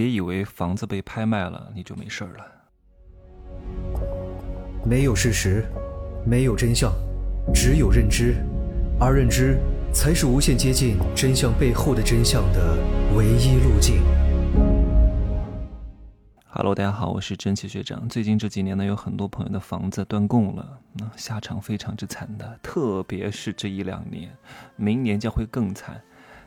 别以为房子被拍卖了你就没事了。没有事实，没有真相，只有认知，而认知才是无限接近真相背后的真相的唯一路径。Hello，大家好，我是真奇学长。最近这几年呢，有很多朋友的房子断供了，那下场非常之惨的，特别是这一两年，明年将会更惨。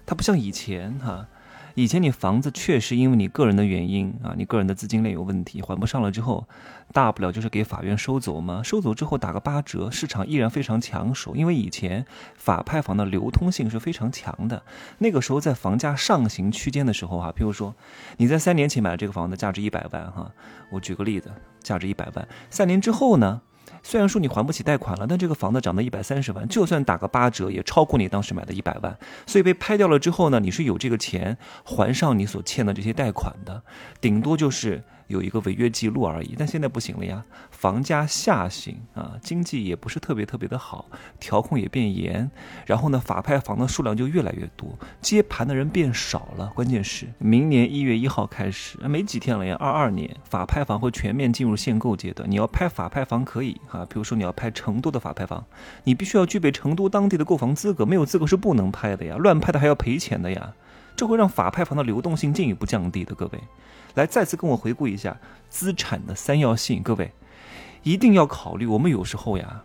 它不像以前哈。以前你房子确实因为你个人的原因啊，你个人的资金链有问题还不上了之后，大不了就是给法院收走嘛，收走之后打个八折，市场依然非常抢手。因为以前法拍房的流通性是非常强的，那个时候在房价上行区间的时候哈，譬如说你在三年前买了这个房子价值一百万哈，我举个例子，价值一百万，三年之后呢？虽然说你还不起贷款了，但这个房子涨到一百三十万，就算打个八折，也超过你当时买的一百万。所以被拍掉了之后呢，你是有这个钱还上你所欠的这些贷款的，顶多就是。有一个违约记录而已，但现在不行了呀，房价下行啊，经济也不是特别特别的好，调控也变严，然后呢，法拍房的数量就越来越多，接盘的人变少了。关键是明年一月一号开始，没几天了呀，二二年法拍房会全面进入限购阶段。你要拍法拍房可以啊，比如说你要拍成都的法拍房，你必须要具备成都当地的购房资格，没有资格是不能拍的呀，乱拍的还要赔钱的呀，这会让法拍房的流动性进一步降低的，各位。来，再次跟我回顾一下资产的三要性，各位一定要考虑。我们有时候呀，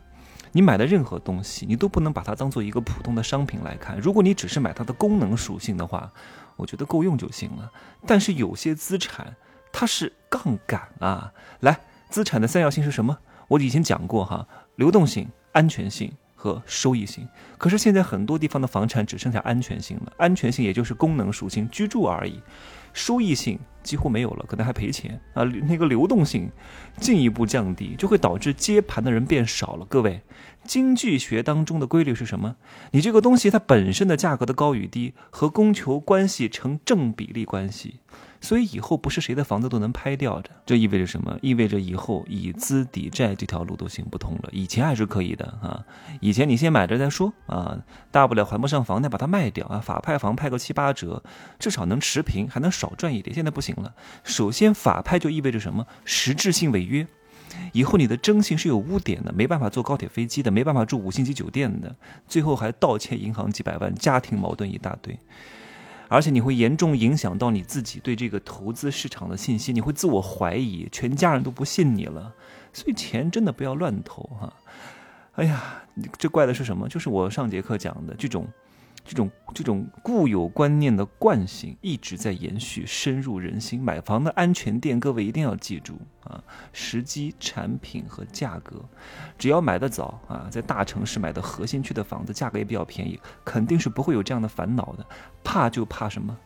你买的任何东西，你都不能把它当做一个普通的商品来看。如果你只是买它的功能属性的话，我觉得够用就行了。但是有些资产它是杠杆啊。来，资产的三要性是什么？我以前讲过哈，流动性、安全性和收益性。可是现在很多地方的房产只剩下安全性了，安全性也就是功能属性，居住而已。收益性几乎没有了，可能还赔钱啊！那个流动性进一步降低，就会导致接盘的人变少了。各位，经济学当中的规律是什么？你这个东西它本身的价格的高与低和供求关系成正比例关系。所以以后不是谁的房子都能拍掉的，这意味着什么？意味着以后以资抵债这条路都行不通了。以前还是可以的啊，以前你先买着再说啊，大不了还不上房贷把它卖掉啊，法拍房拍个七八折，至少能持平，还能少赚一点。现在不行了，首先法拍就意味着什么？实质性违约，以后你的征信是有污点的，没办法坐高铁飞机的，没办法住五星级酒店的，最后还倒欠银行几百万，家庭矛盾一大堆。而且你会严重影响到你自己对这个投资市场的信心，你会自我怀疑，全家人都不信你了，所以钱真的不要乱投哈。哎呀，这怪的是什么？就是我上节课讲的这种。这种这种固有观念的惯性一直在延续，深入人心。买房的安全垫，各位一定要记住啊！时机、产品和价格，只要买得早啊，在大城市买的核心区的房子，价格也比较便宜，肯定是不会有这样的烦恼的。怕就怕什么？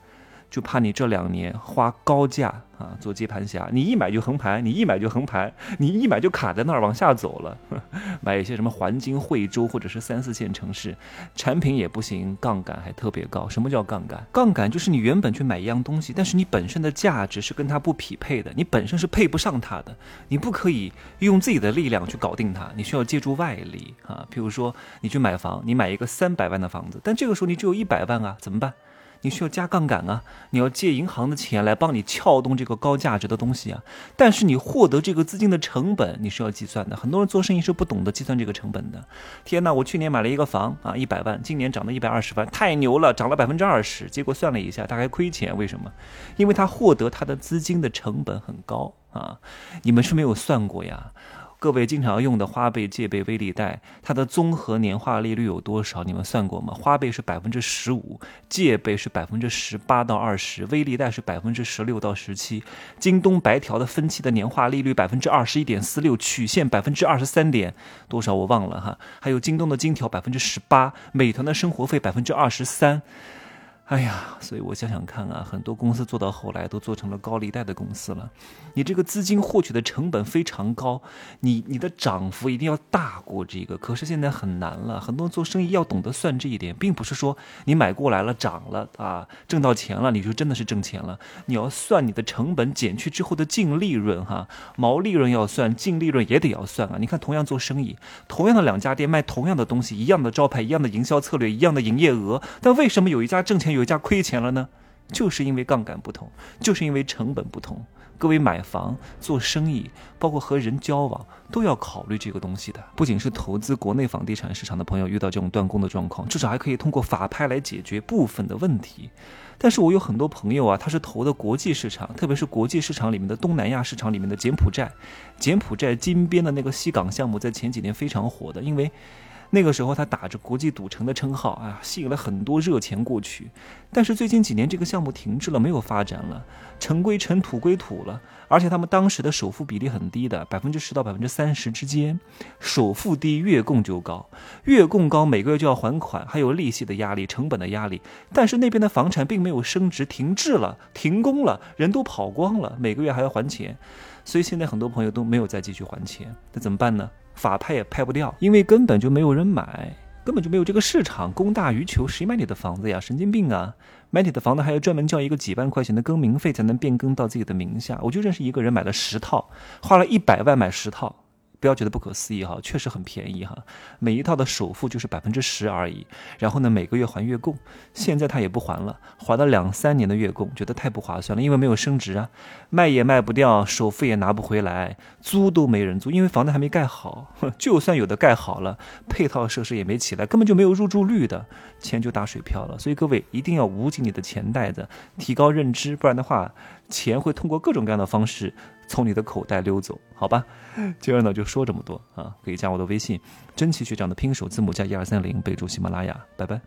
就怕你这两年花高价啊做接盘侠，你一买就横盘，你一买就横盘，你一买就卡在那儿往下走了。买一些什么环京、惠州或者是三四线城市，产品也不行，杠杆还特别高。什么叫杠杆？杠杆就是你原本去买一样东西，但是你本身的价值是跟它不匹配的，你本身是配不上它的，你不可以用自己的力量去搞定它，你需要借助外力啊。譬如说你去买房，你买一个三百万的房子，但这个时候你只有一百万啊，怎么办？你需要加杠杆啊！你要借银行的钱来帮你撬动这个高价值的东西啊！但是你获得这个资金的成本你是要计算的。很多人做生意是不懂得计算这个成本的。天哪！我去年买了一个房啊，一百万，今年涨到一百二十万，太牛了，涨了百分之二十。结果算了一下，大概亏钱。为什么？因为他获得他的资金的成本很高啊！你们是没有算过呀。各位经常用的花呗、借呗、微利贷，它的综合年化利率有多少？你们算过吗？花呗是百分之十五，借呗是百分之十八到二十，微利贷是百分之十六到十七。京东白条的分期的年化利率百分之二十一点四六，曲线百分之二十三点多少我忘了哈。还有京东的金条百分之十八，美团的生活费百分之二十三。哎呀，所以我想想看啊，很多公司做到后来都做成了高利贷的公司了。你这个资金获取的成本非常高，你你的涨幅一定要大过这个。可是现在很难了，很多人做生意要懂得算这一点，并不是说你买过来了涨了啊，挣到钱了你就真的是挣钱了。你要算你的成本减去之后的净利润哈，毛利润要算，净利润也得要算啊。你看，同样做生意，同样的两家店卖同样的东西，一样的招牌，一样的营销策略，一样的营业额，但为什么有一家挣钱有？回家亏钱了呢，就是因为杠杆不同，就是因为成本不同。各位买房、做生意，包括和人交往，都要考虑这个东西的。不仅是投资国内房地产市场的朋友遇到这种断供的状况，至少还可以通过法拍来解决部分的问题。但是我有很多朋友啊，他是投的国际市场，特别是国际市场里面的东南亚市场里面的柬埔寨，柬埔寨金边的那个西港项目，在前几年非常火的，因为。那个时候，他打着国际赌城的称号，啊，吸引了很多热钱过去。但是最近几年，这个项目停滞了，没有发展了，尘归尘，土归土了。而且他们当时的首付比例很低的，百分之十到百分之三十之间，首付低，月供就高，月供高，每个月就要还款，还有利息的压力，成本的压力。但是那边的房产并没有升值，停滞了，停工了，人都跑光了，每个月还要还钱。所以现在很多朋友都没有再继续还钱，那怎么办呢？法拍也拍不掉，因为根本就没有人买，根本就没有这个市场，供大于求，谁买你的房子呀？神经病啊！买你的房子还要专门交一个几万块钱的更名费才能变更到自己的名下。我就认识一个人买了十套，花了一百万买十套。不要觉得不可思议哈，确实很便宜哈，每一套的首付就是百分之十而已，然后呢每个月还月供，现在他也不还了，还了两三年的月供，觉得太不划算了，因为没有升值啊，卖也卖不掉，首付也拿不回来，租都没人租，因为房子还没盖好，就算有的盖好了，配套设施也没起来，根本就没有入住率的，钱就打水漂了。所以各位一定要捂紧你的钱袋子，提高认知，不然的话，钱会通过各种各样的方式。从你的口袋溜走，好吧？今儿呢就说这么多啊，可以加我的微信，真奇学长的拼手字母加一二三零，备注喜马拉雅，拜拜。